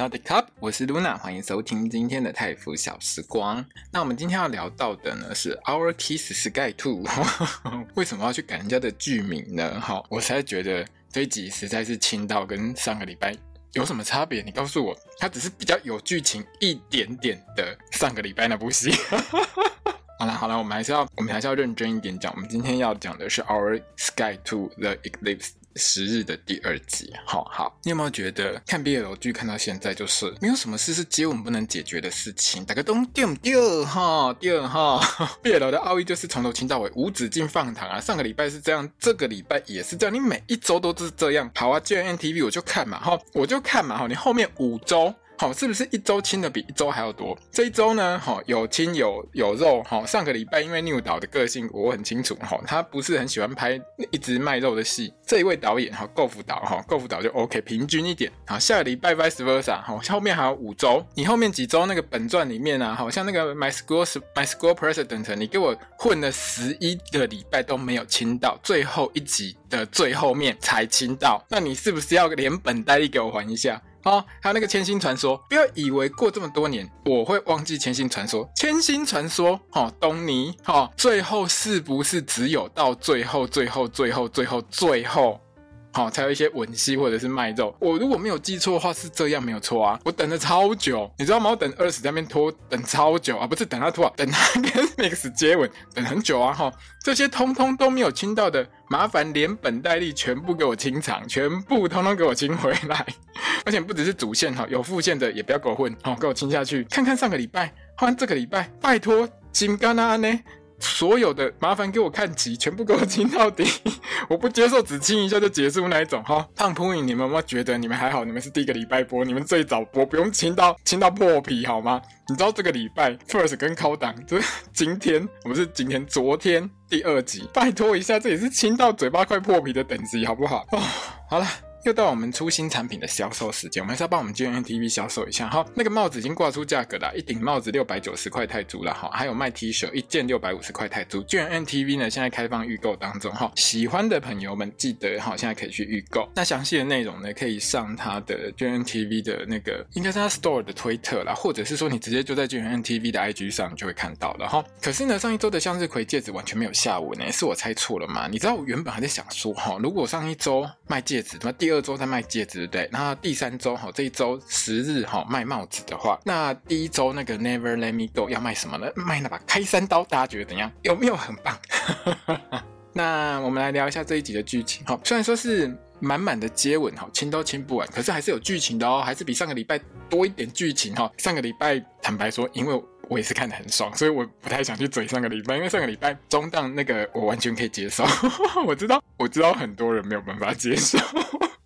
好的，Cup，我是 Luna，欢迎收听今天的泰腐小时光。那我们今天要聊到的呢是 Our Kiss Sky Two，为什么要去改人家的剧名呢？好，我实在觉得这一集实在是轻到跟上个礼拜有什么差别？你告诉我，它只是比较有剧情一点点的上个礼拜那部戏。好了好了，我们还是要我们还是要认真一点讲。我们今天要讲的是 Our Sky Two The Eclipse。十日的第二集，好好，你有没有觉得看毕业楼剧看到现在就是没有什么事是接吻不能解决的事情？大家都对不对哈？对哈？BL 的奥义就是从头亲到尾，无止境放糖啊！上个礼拜是这样，这个礼拜也是这样，你每一周都是这样。好啊，既然 NTV 我就看嘛，哈，我就看嘛，哈，你后面五周。好，是不是一周清的比一周还要多？这一周呢，好有亲有有肉。好，上个礼拜因为 New 导的个性我很清楚，哈，他不是很喜欢拍一直卖肉的戏。这一位导演哈，构福导哈，构福导就 OK，平均一点。好，下个礼拜 Vice Versa，好，后面还有五周。你后面几周那个本传里面啊，好像那个 My School My School President，你给我混了十一个礼拜都没有清到，最后一集的最后面才清到，那你是不是要连本带利给我还一下？好、哦，还有那个千星传说，不要以为过这么多年我会忘记千星传说。千星传说，哦，东尼，哦，最后是不是只有到最后、最后、最后、最后、最后？好，才有一些吻戏或者是卖肉。我如果没有记错的话，是这样没有错啊。我等了超久，你知道吗？我等二十在那边拖，等超久啊，不是等他拖啊，等他 跟 Max 接吻，等很久啊。哈，这些通通都没有亲到的，麻烦连本带利全部给我清场，全部通通给我清回来。而且不只是主线哈，有副线的也不要给我混，好，给我清下去。看看上个礼拜，换这个礼拜，拜托金刚啊呢。所有的麻烦给我看齐，全部给我亲到底！我不接受只亲一下就结束那一种哈。胖扑影，你们有没有觉得你们还好？你们是第一个礼拜播，你们最早播，不用亲到亲到破皮好吗？你知道这个礼拜 First 跟 Countdown 就是今天，我们是今天昨天第二集，拜托一下，这也是亲到嘴巴快破皮的等级好不好？哦，好了。又到我们出新产品的销售时间，我们还是要帮我们 GMMTV 销售一下哈。那个帽子已经挂出价格了，一顶帽子六百九十块泰铢了哈。还有卖 T 恤，一件六百五十块泰铢。GMMTV 呢，现在开放预购当中哈，喜欢的朋友们记得哈，现在可以去预购。那详细的内容呢，可以上他的 GMMTV 的那个，应该是他 Store 的推特啦，或者是说你直接就在 GMMTV 的 IG 上就会看到了哈。可是呢，上一周的向日葵戒指完全没有下文呢，是我猜错了吗？你知道我原本还在想说哈，如果上一周卖戒指，那第第二周在卖戒指。对不对？那第三周哈，这一周十日哈卖帽子的话，那第一周那个 Never Let Me Go 要卖什么呢？卖那把开山刀，大家觉得怎样？有没有很棒？那我们来聊一下这一集的剧情哈。虽然说是满满的接吻哈，亲都亲不完，可是还是有剧情的哦，还是比上个礼拜多一点剧情哈。上个礼拜坦白说，因为我也是看得很爽，所以我不太想去追上个礼拜，因为上个礼拜中档那个我完全可以接受。我知道，我知道很多人没有办法接受。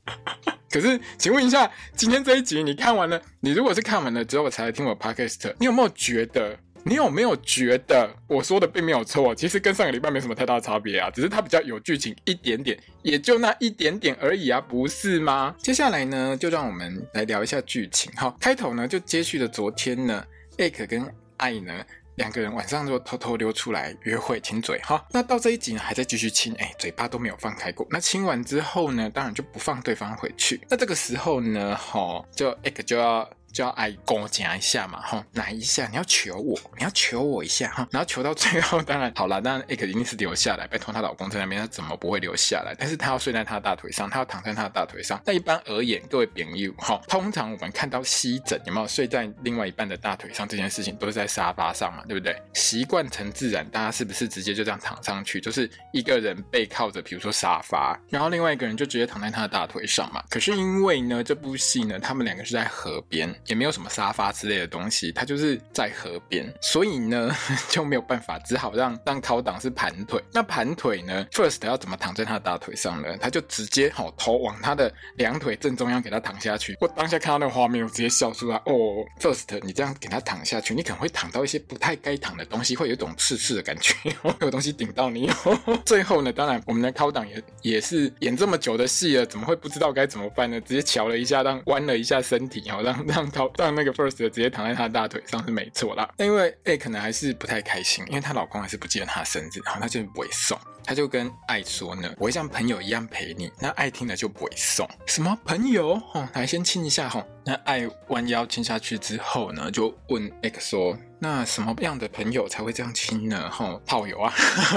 可是，请问一下，今天这一集你看完了？你如果是看完了之后才来听我 podcast，你有没有觉得？你有没有觉得我说的并没有错？其实跟上个礼拜没什么太大差别啊，只是它比较有剧情一点点，也就那一点点而已啊，不是吗？接下来呢，就让我们来聊一下剧情。好，开头呢就接续了昨天呢，艾可跟爱呢。两个人晚上就偷偷溜出来约会亲嘴哈，那到这一集呢还在继续亲，哎，嘴巴都没有放开过。那亲完之后呢，当然就不放对方回去。那这个时候呢，哈，就 Egg 就要。就要挨公夹一下嘛，哈，来一下，你要求我，你要求我一下哈，然后求到最后，当然好了，当然 Egg 一定是留下来，拜托她老公在那边，她怎么不会留下来？但是她要睡在他的大腿上，她要躺在他的大腿上。那一般而言，各位朋友哈，通常我们看到西枕有没有睡在另外一半的大腿上这件事情，都是在沙发上嘛，对不对？习惯成自然，大家是不是直接就这样躺上去？就是一个人背靠着，比如说沙发，然后另外一个人就直接躺在他的大腿上嘛。可是因为呢，这部戏呢，他们两个是在河边。也没有什么沙发之类的东西，他就是在河边，所以呢 就没有办法，只好让让靠档是盘腿。那盘腿呢，First 要怎么躺在他的大腿上呢？他就直接好头往他的两腿正中央给他躺下去。我当下看到那个画面，我直接笑出来。哦，First，你这样给他躺下去，你可能会躺到一些不太该躺的东西，会有一种刺刺的感觉，会有东西顶到你。最后呢，当然我们的靠档也也是演这么久的戏了，怎么会不知道该怎么办呢？直接瞧了一下，让弯了一下身体，然后，让让靠让那个 First 直接躺在他的大腿上是没错啦。那因为 A，可能还是不太开心，因为她老公还是不记得她的生日，然后他就不会送。他就跟爱说呢，我会像朋友一样陪你。那爱听了就不会送。什么朋友？哦，来先亲一下哈。那爱弯腰亲下去之后呢，就问 X 说。那什么样的朋友才会这样亲呢？吼，炮友啊！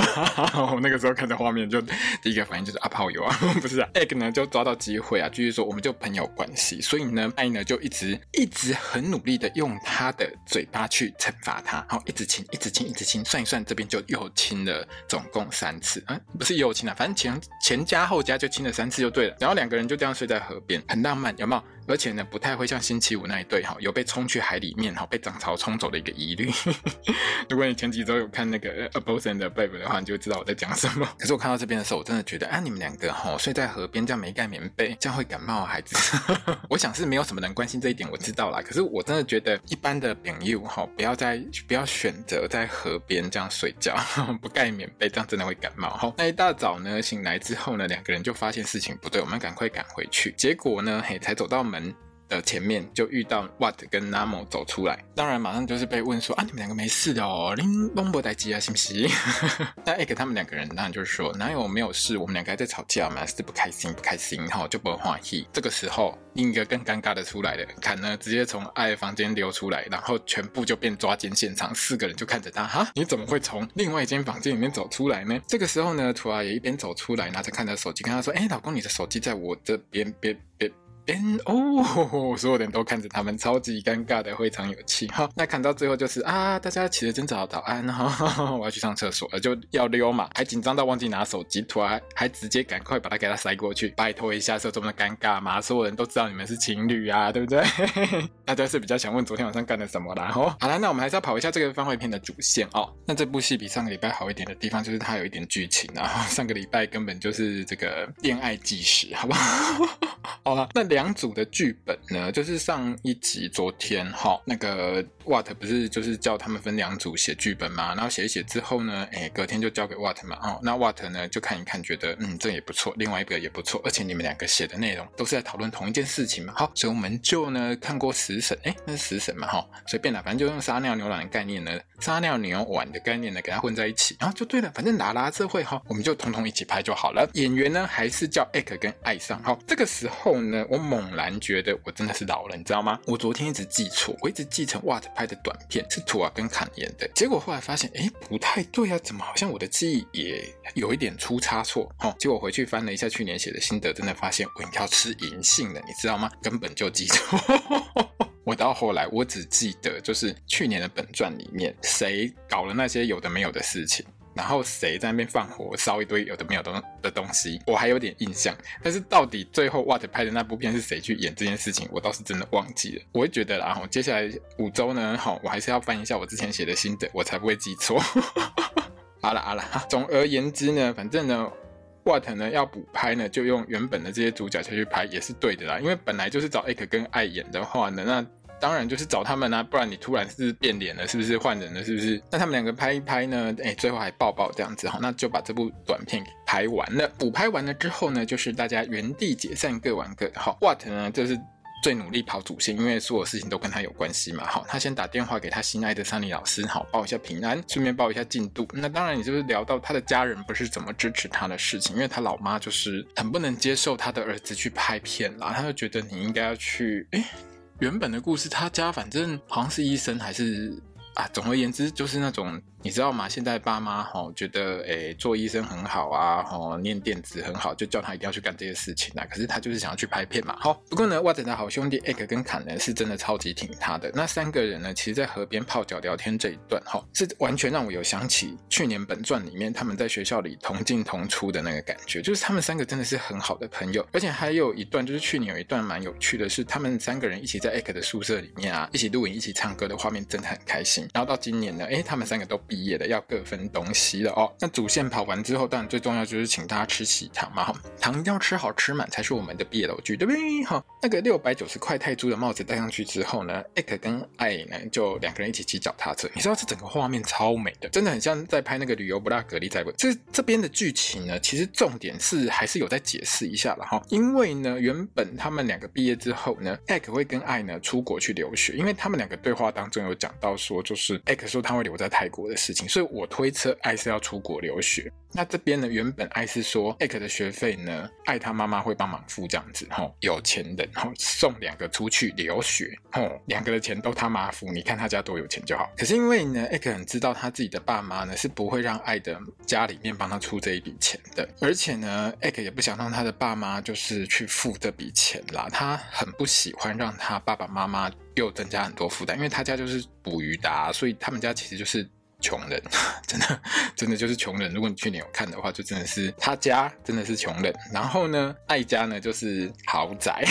我那个时候看到画面，就第一个反应就是啊，炮友啊，不是啊。Egg 呢就抓到机会啊，继续说我们就朋友关系。所以呢，爱呢就一直一直很努力的用他的嘴巴去惩罚他，好，一直亲，一直亲，一直亲。算一算，这边就又亲了总共三次。嗯，不是又亲了，反正前前加后加就亲了三次就对了。然后两个人就这样睡在河边，很浪漫，有没有？而且呢，不太会像星期五那一对哈，有被冲去海里面哈，被涨潮冲走的一个疑虑。如果你前几周有看那个《A Boss and Babe》的话，你就知道我在讲什么。可是我看到这边的时候，我真的觉得，啊，你们两个哈睡在河边，这样没盖棉被，这样会感冒，孩子。我想是没有什么人关心这一点，我知道啦。可是我真的觉得，一般的朋友哈，不要在不要选择在河边这样睡觉，不盖棉被，这样真的会感冒。哈，那一大早呢，醒来之后呢，两个人就发现事情不对，我们赶快赶回去。结果呢，嘿，才走到门。的前面就遇到 What 跟 Namo 走出来，当然马上就是被问说啊，你们两个没事的哦，拎东博代机啊，行不行？那 Egg 他们两个人当然就是说哪有没有事，我们两个还在吵架嘛，是不开心不开心，哈，就不欢喜。这个时候另一个更尴尬的出来了，坎呢直接从爱的房间溜出来，然后全部就变抓奸现场，四个人就看着他，哈，你怎么会从另外一间房间里面走出来呢？这个时候呢，图啊也一边走出来，拿着看着手机，跟他说，哎，老公，你的手机在我这边，别别。哦，所有人都看着他们，超级尴尬的，非常有气哈。那看到最后就是啊，大家起得真早，早安哈，我要去上厕所了，就要溜嘛，还紧张到忘记拿手机，突然还直接赶快把它给他塞过去，拜托一下，是有这么尴尬吗？所有人都知道你们是情侣啊，对不对？大家是比较想问昨天晚上干了什么啦？吼，好了，那我们还是要跑一下这个番外篇的主线哦。那这部戏比上个礼拜好一点的地方就是它有一点剧情啊，上个礼拜根本就是这个恋爱纪实，好不好？好了，那两两组的剧本呢，就是上一集昨天哈，那个 Watt 不是就是叫他们分两组写剧本嘛，然后写一写之后呢，哎，隔天就交给 Watt 嘛，哦，那 Watt 呢就看一看，觉得嗯这也不错，另外一个也不错，而且你们两个写的内容都是在讨论同一件事情嘛，好，所以我们就呢看过食神，哎，那是食神嘛，哈，随便啦，反正就用撒尿牛卵的概念呢，撒尿牛丸的概念呢，给它混在一起，然后就对了，反正拉拉这会哈，我们就统统一起拍就好了。演员呢还是叫 Egg 跟爱上，好，这个时候。呢，我们猛然觉得我真的是老了，你知道吗？我昨天一直记错，我一直记成 Watt 拍的短片是图啊跟坎演的，结果后来发现，哎，不太对啊，怎么好像我的记忆也有一点出差错？哈、哦，结果回去翻了一下去年写的心得，真的发现我应该要吃银杏了，你知道吗？根本就记错。我到后来我只记得就是去年的本传里面谁搞了那些有的没有的事情。然后谁在那边放火烧一堆有的没有的的东西，我还有点印象。但是到底最后 Watt 拍的那部片是谁去演这件事情，我倒是真的忘记了。我会觉得，然后接下来五周呢，好，我还是要翻一下我之前写的心得，我才不会记错。好了好了，总而言之呢，反正呢，Watt 呢要补拍呢，就用原本的这些主角下去拍也是对的啦。因为本来就是找 Egg 跟爱演的话呢，那。当然就是找他们啊，不然你突然是变脸了，是不是换人了，是不是？那他们两个拍一拍呢？哎，最后还抱抱这样子哈，那就把这部短片给拍完了。补拍完了之后呢，就是大家原地解散，各玩各的。好，What 呢就是最努力跑主线，因为所有事情都跟他有关系嘛。好，他先打电话给他心爱的 Sunny 老师，好报一下平安，顺便报一下进度。那当然，你就是聊到他的家人不是怎么支持他的事情，因为他老妈就是很不能接受他的儿子去拍片啦，他就觉得你应该要去哎。原本的故事，他家反正好像是医生，还是啊，总而言之就是那种你知道吗？现在爸妈吼觉得，诶，做医生很好啊，吼，念电子很好，就叫他一定要去干这些事情啊。可是他就是想要去拍片嘛。好，不过呢，袜子的好兄弟 Egg 跟坎呢，是真的超级挺他的。那三个人呢，其实，在河边泡脚聊天这一段，哈，是完全让我有想起去年本传里面他们在学校里同进同出的那个感觉，就是他们三个真的是很好的朋友。而且还有一段，就是去年有一段蛮有趣的是，他们三个人一起在 Egg 的宿舍里面啊，一起录影、一起唱歌的画面，真的很开心。然后到今年呢，诶，他们三个都毕业的，要各分。东西了哦。那主线跑完之后，当然最重要就是请大家吃喜糖嘛。糖要吃好吃满才是我们的毕业楼剧，对不对？好，那个六百九十块泰铢的帽子戴上去之后呢艾克跟艾呢就两个人一起骑脚踏车。你知道这整个画面超美的，真的很像在拍那个旅游布拉格利在不？这这边的剧情呢，其实重点是还是有在解释一下了哈。因为呢，原本他们两个毕业之后呢艾克会跟艾呢出国去留学，因为他们两个对话当中有讲到说，就是艾克说他会留在泰国的事情，所以我推。测爱是要出国留学，那这边呢，原本爱是说艾克的学费呢，爱他妈妈会帮忙付这样子，吼，有钱人，吼，送两个出去留学，吼，两个的钱都他妈付，你看他家多有钱就好。可是因为呢艾克很知道他自己的爸妈呢是不会让爱的家里面帮他出这一笔钱的，而且呢艾克也不想让他的爸妈就是去付这笔钱啦，他很不喜欢让他爸爸妈妈又增加很多负担，因为他家就是捕鱼的，所以他们家其实就是。穷人，真的，真的就是穷人。如果你去年有看的话，就真的是他家真的是穷人。然后呢，爱家呢就是豪宅，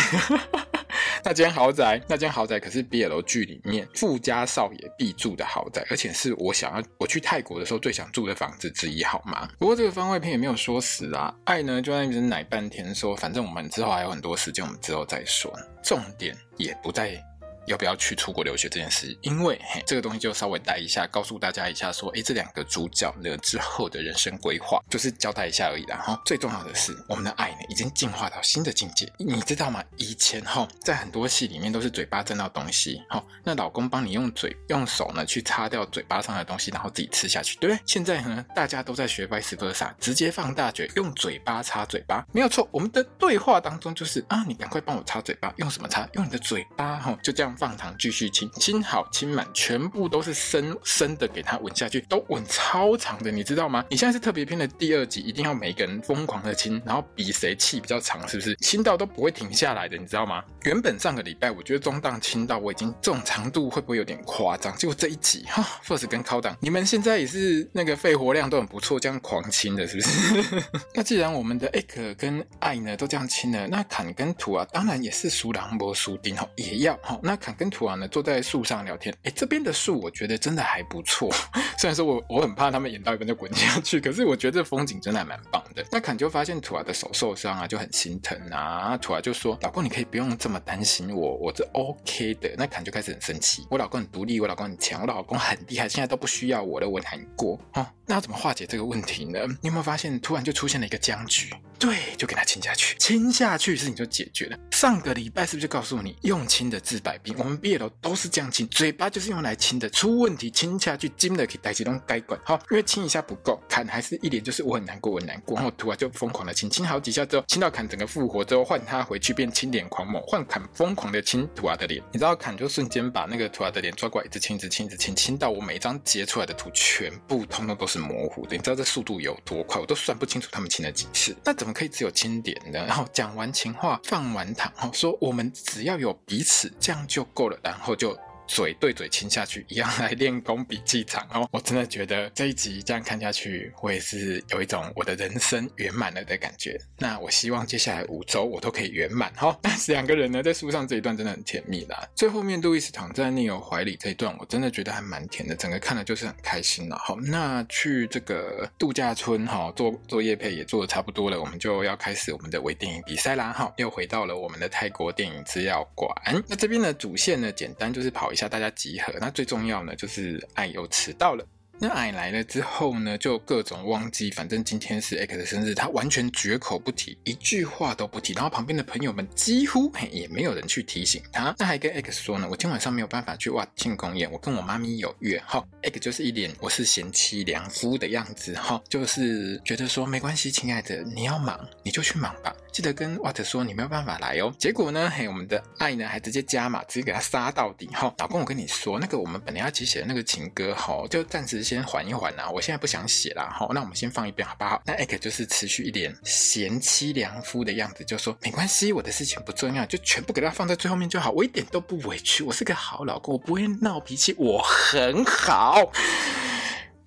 那间豪宅，那间豪宅可是 BL 剧里面富家少爷必住的豪宅，而且是我想要我去泰国的时候最想住的房子之一，好吗？不过这个番外篇也没有说死啊，爱呢就在那边奶半天说，反正我们之后还有很多时间，我们之后再说。重点也不在。要不要去出国留学这件事？因为嘿，这个东西就稍微带一下，告诉大家一下，说，诶，这两个主角呢之后的人生规划，就是交代一下而已啦。哈，最重要的是，我们的爱呢已经进化到新的境界，你知道吗？以前哈，在很多戏里面都是嘴巴沾到东西，哈，那老公帮你用嘴用手呢去擦掉嘴巴上的东西，然后自己吃下去，对不对？现在呢，大家都在学 vice versa，直接放大嘴，用嘴巴擦嘴巴，没有错。我们的对话当中就是啊，你赶快帮我擦嘴巴，用什么擦？用你的嘴巴，哈，就这样。放糖继续亲，亲好亲满，全部都是深深的给他吻下去，都吻超长的，你知道吗？你现在是特别篇的第二集，一定要每个人疯狂的亲，然后比谁气比较长，是不是？亲到都不会停下来的，你知道吗？原本上个礼拜我觉得中档亲到我已经这种长度会不会有点夸张？结果这一集哈，First 跟 Co 档你们现在也是那个肺活量都很不错，这样狂亲的，是不是？那既然我们的 Egg 跟爱呢都这样亲了，那坎跟图啊，当然也是输人不输阵哈，也要哈那。跟图昂呢坐在树上聊天，哎，这边的树我觉得真的还不错。虽然说我我很怕他们演到一半就滚下去，可是我觉得这风景真的还蛮棒的。那坎就发现图昂的手受伤啊，就很心疼啊。图昂就说：“老公，你可以不用这么担心我，我这 OK 的。”那坎就开始很生气：“我老公很独立，我老公很强，我老公很厉害，现在都不需要我了，我难过。”哦，那要怎么化解这个问题呢？你有没有发现突然就出现了一个僵局？对，就给他亲下去，亲下去事情就解决了。上个礼拜是不是就告诉你，用亲的治百病？我们毕业了都是这样亲，嘴巴就是用来亲的，出问题亲下去，金的可以带起东该管。好，因为亲一下不够，砍还是一脸就是我很难过，我很难过。然后图啊就疯狂的亲，亲好几下之后，亲到砍整个复活之后，换他回去变亲脸狂魔，换砍疯狂的亲图啊的脸。你知道砍就瞬间把那个图啊的脸抓过来，一直亲，一直亲，一直亲，亲到我每一张截出来的图全部通通都是模糊的。你知道这速度有多快？我都算不清楚他们亲了几次。那怎么可以只有？有亲点的，然后讲完情话，放完糖，说我们只要有彼此，这样就够了，然后就。嘴对嘴亲下去，一样来练功比气场哦！我真的觉得这一集这样看下去，我也是有一种我的人生圆满了的感觉。那我希望接下来五周我都可以圆满哈。但是两个人呢，在书上这一段真的很甜蜜啦。最后面路易斯躺在尼欧怀里这一段，我真的觉得还蛮甜的，整个看了就是很开心了。好，那去这个度假村哈，做做业配也做的差不多了，我们就要开始我们的微电影比赛啦。哈，又回到了我们的泰国电影资料馆。那这边的主线呢，简单就是跑一下大家集合，那最重要呢，就是哎又迟到了。那爱来了之后呢，就各种忘记，反正今天是 X 的生日，他完全绝口不提，一句话都不提。然后旁边的朋友们几乎也没有人去提醒他。那还跟 X 说呢，我今晚上没有办法去哇庆功宴，我跟我妈咪有约。哈，X 就是一脸我是贤妻良夫的样子，哈，就是觉得说没关系，亲爱的，你要忙你就去忙吧，记得跟 Watt 说你没有办法来哦。结果呢，嘿，我们的爱呢还直接加码，直接给他杀到底。哈，老公，我跟你说，那个我们本来要一起写的那个情歌，哈，就暂时。先缓一缓啊，我现在不想写啦。好，那我们先放一边好不好？那 Egg 就是持续一点贤妻良夫的样子，就说没关系，我的事情不重要，就全部给他放在最后面就好，我一点都不委屈，我是个好老公，我不会闹脾气，我很好。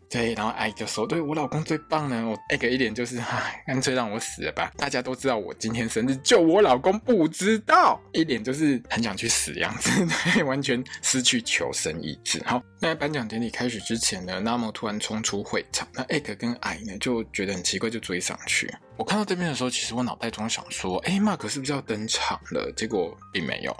对，然后艾就说：“对，我老公最棒呢。”我艾个一脸就是，唉，干脆让我死了吧！大家都知道我今天生日，就我老公不知道，一脸就是很想去死的样子，对，完全失去求生意志。好，那颁奖典礼开始之前呢那么突然冲出会场，那艾个跟艾呢就觉得很奇怪，就追上去。我看到这边的时候，其实我脑袋中想说：“哎，Mark 是不是要登场了？”结果并没有。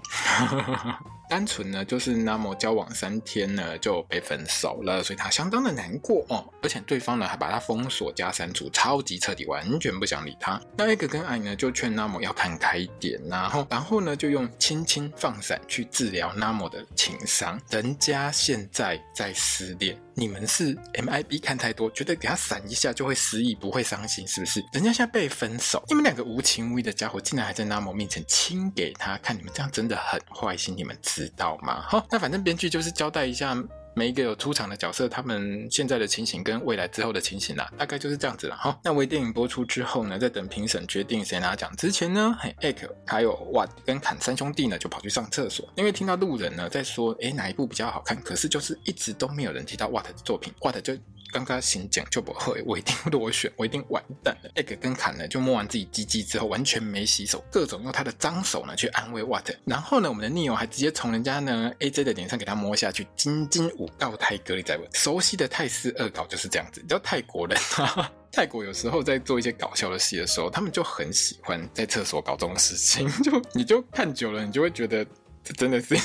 单纯呢，就是 Namo 交往三天呢就被分手了，所以他相当的难过哦。而且对方呢还把他封锁加删除，超级彻底，完全不想理他。那 Egg 跟 I 呢就劝 Namo 要看开一点，然后然后呢就用轻轻放闪去治疗 Namo 的情伤。人家现在在失恋，你们是 MIB 看太多，觉得给他闪一下就会失忆，不会伤心，是不是？人家现在被分手，你们两个无情无义的家伙竟然还在 Namo 面前亲给他看，你们这样真的很坏心，你们知道吗？哈，那反正编剧就是交代一下每一个有出场的角色，他们现在的情形跟未来之后的情形啦，大概就是这样子了。哈，那微电影播出之后呢，在等评审决定谁拿奖之前呢，Egg 还有 Watt 跟坎三兄弟呢就跑去上厕所，因为听到路人呢在说，哎，哪一部比较好看？可是就是一直都没有人提到 Watt 的作品，Watt 就。刚刚行讲就不会，我一定落选，我一定完蛋了。Egg 跟坎呢，就摸完自己鸡鸡之后，完全没洗手，各种用他的脏手呢去安慰 What。然后呢，我们的 Neo 还直接从人家呢 AJ 的脸上给他摸下去，金金武道泰格里在问，熟悉的泰式恶搞就是这样子。你知道泰国人，泰国有时候在做一些搞笑的戏的时候，他们就很喜欢在厕所搞这种事情，就你就看久了，你就会觉得这真的是。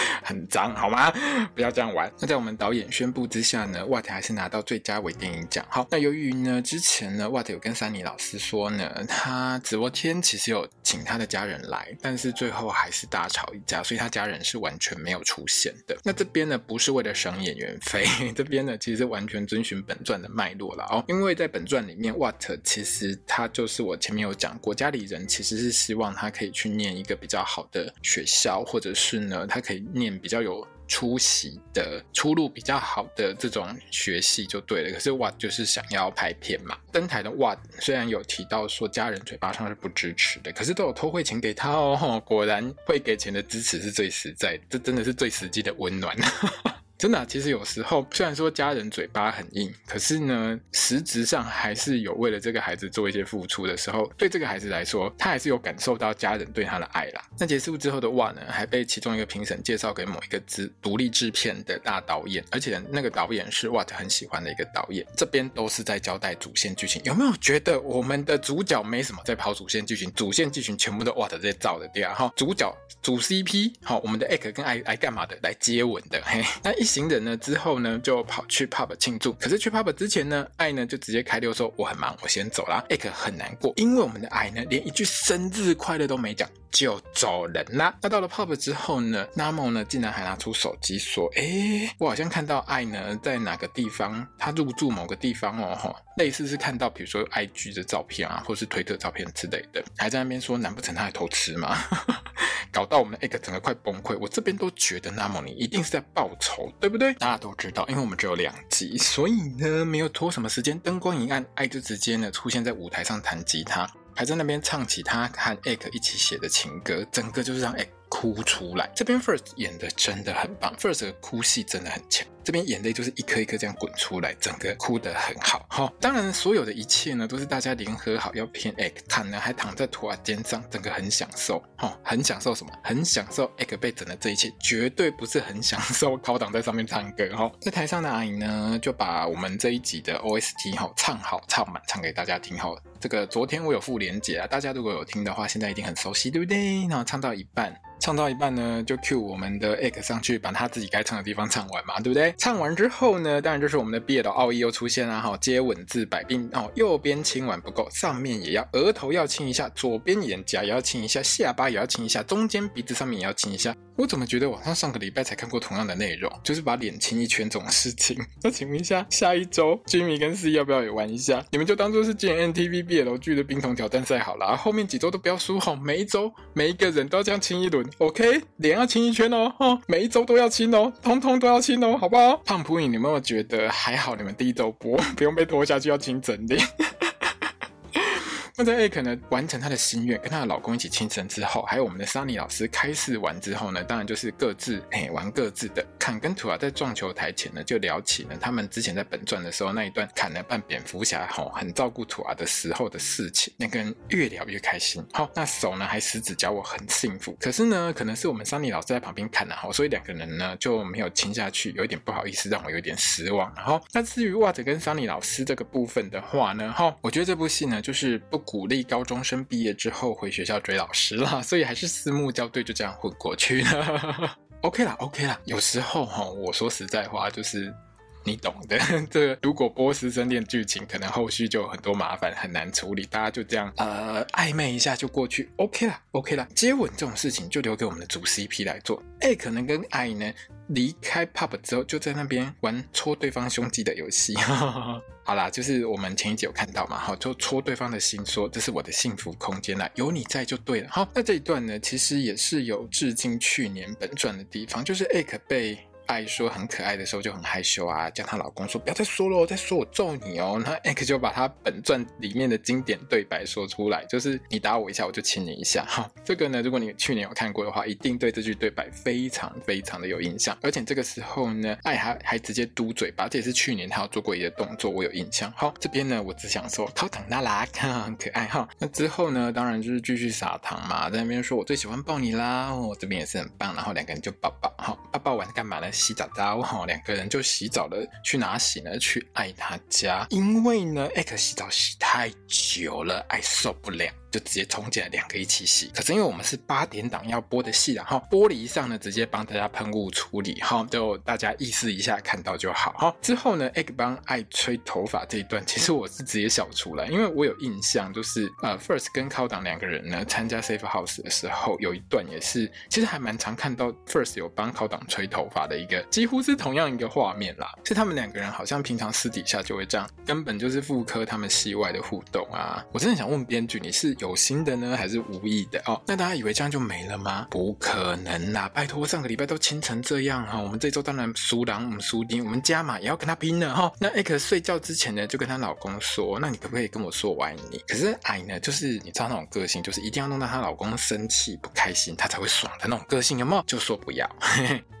很脏，好吗？不要这样玩。那在我们导演宣布之下呢，What 还是拿到最佳微电影奖。好，那由于呢之前呢，What 有跟珊妮老师说呢，他直播天其实有请他的家人来，但是最后还是大吵一架，所以他家人是完全没有出现的。那这边呢不是为了省演员费，这边呢其实完全遵循本传的脉络了哦。因为在本传里面 What 其实他就是我前面有讲过，家里人其实是希望他可以去念一个比较好的学校，或者是呢他可以。念比较有出息的出路比较好的这种学系就对了，可是 Watt 就是想要拍片嘛。登台的 Watt 虽然有提到说家人嘴巴上是不支持的，可是都有偷汇钱给他哦。果然会给钱的支持是最实在，这真的是最实际的温暖。真的，其实有时候虽然说家人嘴巴很硬，可是呢，实质上还是有为了这个孩子做一些付出的时候，对这个孩子来说，他还是有感受到家人对他的爱啦。那结束之后的哇呢，还被其中一个评审介绍给某一个制独立制片的大导演，而且那个导演是 Watt 很喜欢的一个导演。这边都是在交代主线剧情，有没有觉得我们的主角没什么在跑主线剧情？主线剧情全部都 Watt 在造的，对啊，哈，主角主 CP，好，我们的 Egg 跟爱爱干嘛的？来接吻的，嘿，那一。行人呢之后呢就跑去 pub 庆祝，可是去 pub 之前呢，爱呢就直接开溜说我很忙，我先走啦。Egg 很难过，因为我们的爱呢连一句生日快乐都没讲就走人啦。那到了 pub 之后呢，Namo 呢竟然还拿出手机说，哎，我好像看到爱呢在哪个地方，他入住某个地方哦，吼，类似是看到比如说 IG 的照片啊，或是推特照片之类的，还在那边说，难不成他还偷吃吗？搞到我们的 Egg 整个快崩溃，我这边都觉得 Namo 你一定是在报仇。对不对？大家都知道，因为我们只有两集，所以呢，没有拖什么时间。灯光一暗，爱就直接呢出现在舞台上弹吉他，还在那边唱起他和艾克一起写的情歌，整个就是让艾哭出来。这边 First 演的真的很棒，First 的哭戏真的很强。这边眼泪就是一颗一颗这样滚出来，整个哭得很好。哈、当然所有的一切呢，都是大家联合好要骗 Egg，看呢还躺在土瓦肩上，整个很享受。哦，很享受什么？很享受 Egg 被整的这一切，绝对不是很享受靠躺在上面唱歌。哈、在台上的阿姨呢，就把我们这一集的 OST 哈、唱好唱满，唱给大家听。好，这个昨天我有附连结啊，大家如果有听的话，现在一定很熟悉，对不对？然后唱到一半。唱到一半呢，就 cue 我们的 Egg 上去，把他自己该唱的地方唱完嘛，对不对？唱完之后呢，当然就是我们的 BL 奥义又出现了哈，接吻自百病哦，右边亲完不够，上面也要，额头要亲一下，左边眼颊也要亲一下，下巴也要亲一下，中间鼻子上面也要亲一下。我怎么觉得我上上个礼拜才看过同样的内容，就是把脸亲一圈这种事情？那请问一下，下一周 Jimmy 跟 C 要不要也玩一下？你们就当做是建 N T V BL 剧的冰桶挑战赛好了，后面几周都不要输哈，每一周每一个人都要这样亲一轮，OK？脸要亲一圈哦，哈，每一周都要亲哦，通通都要亲哦，好不好？胖扑影，你有没有觉得还好？你们第一周播 不用被拖下去要亲整脸。那在 A 可呢完成她的心愿，跟她的老公一起庆生之后，还有我们的 Sunny 老师开示完之后呢，当然就是各自哎玩各自的。坎跟图啊在撞球台前呢，就聊起了他们之前在本传的时候那一段坎呢扮蝙蝠侠吼，很照顾图啊的时候的事情。那个人越聊越开心。好，那手呢还十指交握，很幸福。可是呢，可能是我们 Sunny 老师在旁边看了吼，所以两个人呢就没有亲下去，有一点不好意思，让我有点失望。然后，那至于袜子跟 Sunny 老师这个部分的话呢，哈，我觉得这部戏呢就是不。鼓励高中生毕业之后回学校追老师啦，所以还是私募校对就这样混过去了。OK 啦，OK 啦。有时候哈，我说实在话，就是你懂的。这如果波斯生恋剧情，可能后续就有很多麻烦，很难处理。大家就这样呃暧昧一下就过去。OK 啦，OK 啦。接吻这种事情就留给我们的主 CP 来做。A，可能跟爱呢。离开 pub 之后，就在那边玩戳对方胸肌的游戏。好啦，就是我们前一集有看到嘛，好，就戳对方的心，说这是我的幸福空间啦，有你在就对了。好，那这一段呢，其实也是有致敬去年本传的地方，就是 Egg 被。爱说很可爱的时候就很害羞啊，叫她老公说不要再说了，再说我揍你哦。那 Egg 就把他本传里面的经典对白说出来，就是你打我一下，我就亲你一下。哈，这个呢，如果你去年有看过的话，一定对这句对白非常非常的有印象。而且这个时候呢，爱还还直接嘟嘴巴，这也是去年他有做过一个动作，我有印象。好，这边呢，我只想说，烤糖拉拉，很可爱哈。那之后呢，当然就是继续撒糖嘛，在那边说我最喜欢抱你啦，我、哦、这边也是很棒。然后两个人就抱抱，好，抱抱完干嘛呢？洗澡澡哈，两个人就洗澡了，去哪洗呢？去爱他家，因为呢艾克洗澡洗太久了，爱受不了。就直接冲进来，两个一起洗。可是因为我们是八点档要播的戏，然后玻璃上呢直接帮大家喷雾处理，哈，就大家意思一下看到就好。好，之后呢，Egg 帮爱吹头发这一段，其实我是直接笑出来，因为我有印象，就是呃，First 跟靠档两个人呢参加 Safe House 的时候，有一段也是，其实还蛮常看到 First 有帮靠档吹头发的一个，几乎是同样一个画面啦。是他们两个人好像平常私底下就会这样，根本就是妇科他们戏外的互动啊。我真的想问编剧，你是？有心的呢，还是无意的哦？那大家以为这样就没了吗？不可能啦！拜托，上个礼拜都亲成这样哈，我们这周当然输狼，我们输丁，我们加码也要跟他拼了哈。那艾可睡觉之前呢，就跟她老公说：“那你可不可以跟我说我爱你？”可是爱呢，就是你知道那种个性，就是一定要弄到她老公生气不开心，她才会爽的那种个性，有没有？就说不要。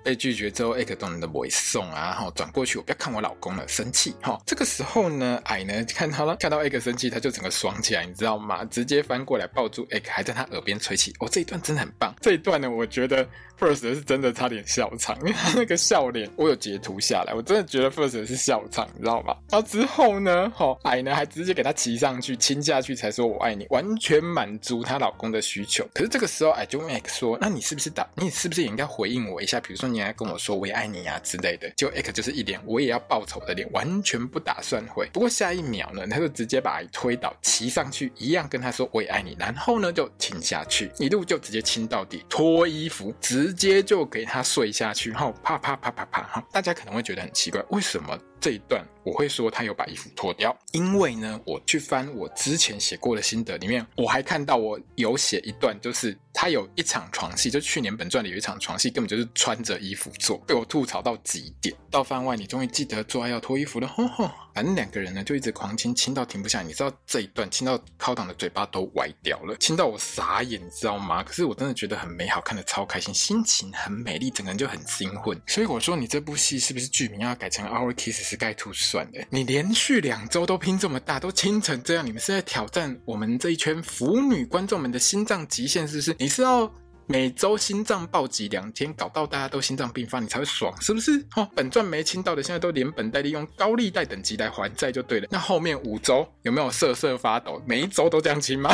被拒绝之后，艾克动人的不会送啊，然后转过去，我不要看我老公了，生气哈。这个时候呢，矮呢看到了，看到艾克生气，他就整个爽起来，你知道吗？直接。翻过来抱住艾克还在他耳边吹气。哦，这一段真的很棒。这一段呢，我觉得 First 是真的差点笑场，因为他那个笑脸，我有截图下来，我真的觉得 First 是笑场，你知道吗？然后之后呢，吼，矮呢还直接给他骑上去亲下去，才说我爱你，完全满足她老公的需求。可是这个时候，爱就问 X 说：“那你是不是打？你是不是也应该回应我一下？比如说你还跟我说我也爱你啊之类的。”就 X 就是一脸我也要报仇的脸，完全不打算回。不过下一秒呢，他就直接把爱推倒，骑上去一样跟他说。我也爱你，然后呢就亲下去，一路就直接亲到底，脱衣服，直直接就给他睡下去，然后啪啪啪啪啪哈，大家可能会觉得很奇怪，为什么这一段我会说他有把衣服脱掉？因为呢，我去翻我之前写过的心得里面，我还看到我有写一段，就是他有一场床戏，就去年本传里有一场床戏，根本就是穿着衣服做，被我吐槽到极点。到番外，你终于记得做爱要脱衣服了，吼吼。反正两个人呢就一直狂亲，亲到停不下。你知道这一段亲到靠档的嘴巴都歪掉了，亲到我傻眼，你知道吗？可是我真的觉得很美好，看得超开心，心情很美丽，整个人就很兴奋。所以我说你这部戏是不是剧名要改成 Our Kisses？Sky Two 算了？你连续两周都拼这么大，都清成这样，你们是在挑战我们这一圈腐女观众们的心脏极限，是不是？你是要？每周心脏暴击两天，搞到大家都心脏病发，你才会爽，是不是？哦，本传没清到的，现在都连本带利用高利贷等级来还债就对了。那后面五周有没有瑟瑟发抖？每一周都这样清吗？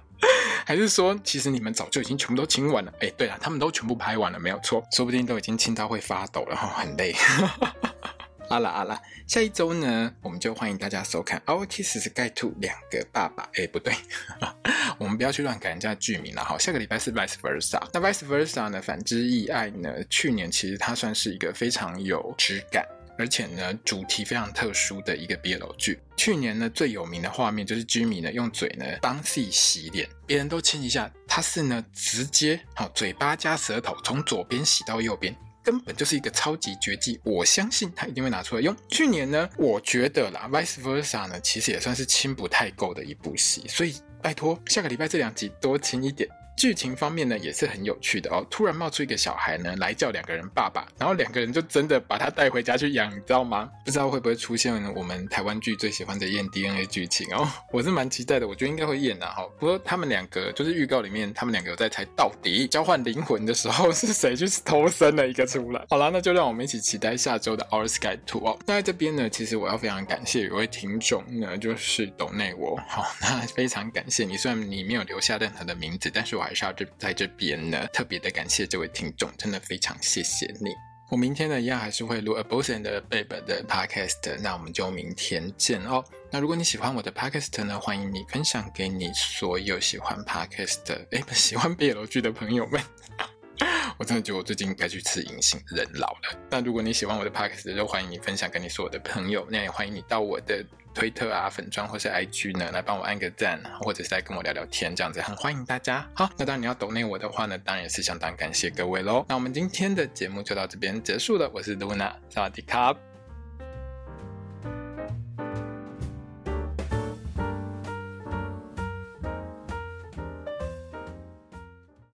还是说，其实你们早就已经全部都清完了？哎，对了，他们都全部拍完了，没有错，说不定都已经清到会发抖了，哈，很累。好啦好啦，下一周呢，我们就欢迎大家收看《Our Kiss Sky Two》两个爸爸。哎，不对，我们不要去乱改人家的剧名了哈。下个礼拜是 Vice Versa，那 Vice Versa 呢，反之亦爱呢，去年其实它算是一个非常有质感，而且呢主题非常特殊的一个 BL 剧。去年呢最有名的画面就是 Jimmy 呢用嘴呢帮自己洗脸，别人都亲一下，他是呢直接好嘴巴加舌头从左边洗到右边。根本就是一个超级绝技，我相信他一定会拿出来用。去年呢，我觉得啦，Vice Versa 呢，其实也算是亲不太够的一部戏，所以拜托下个礼拜这两集多亲一点。剧情方面呢，也是很有趣的哦。突然冒出一个小孩呢，来叫两个人爸爸，然后两个人就真的把他带回家去养，你知道吗？不知道会不会出现我们台湾剧最喜欢的验 DNA 剧情哦？我是蛮期待的，我觉得应该会验的哈。不过他们两个就是预告里面，他们两个有在猜到底交换灵魂的时候是谁去偷生了一个出来。好啦，那就让我们一起期待下周的 Our Sky Two 哦。那在这边呢，其实我要非常感谢有位听众呢，就是斗内我，好，那非常感谢你，虽然你没有留下任何的名字，但是我还是要这在这边呢，特别的感谢这位听众，真的非常谢谢你。我明天呢一样还是会录 A Boss and a Babe 的 Podcast，那我们就明天见哦。那如果你喜欢我的 Podcast 呢，欢迎你分享给你所有喜欢 Podcast，哎，不喜欢 BL 剧的朋友们。我真的觉得我最近该去吃银杏，人老了。那如果你喜欢我的 Podcast，就欢迎你分享给你所有的朋友。那也欢迎你到我的推特啊、粉专或是 IG 呢，来帮我按个赞，或者是来跟我聊聊天，这样子很欢迎大家。好，那当然你要抖内我的话呢，当然也是相当感谢各位喽。那我们今天的节目就到这边结束了，我是 Luna，萨瓦迪卡。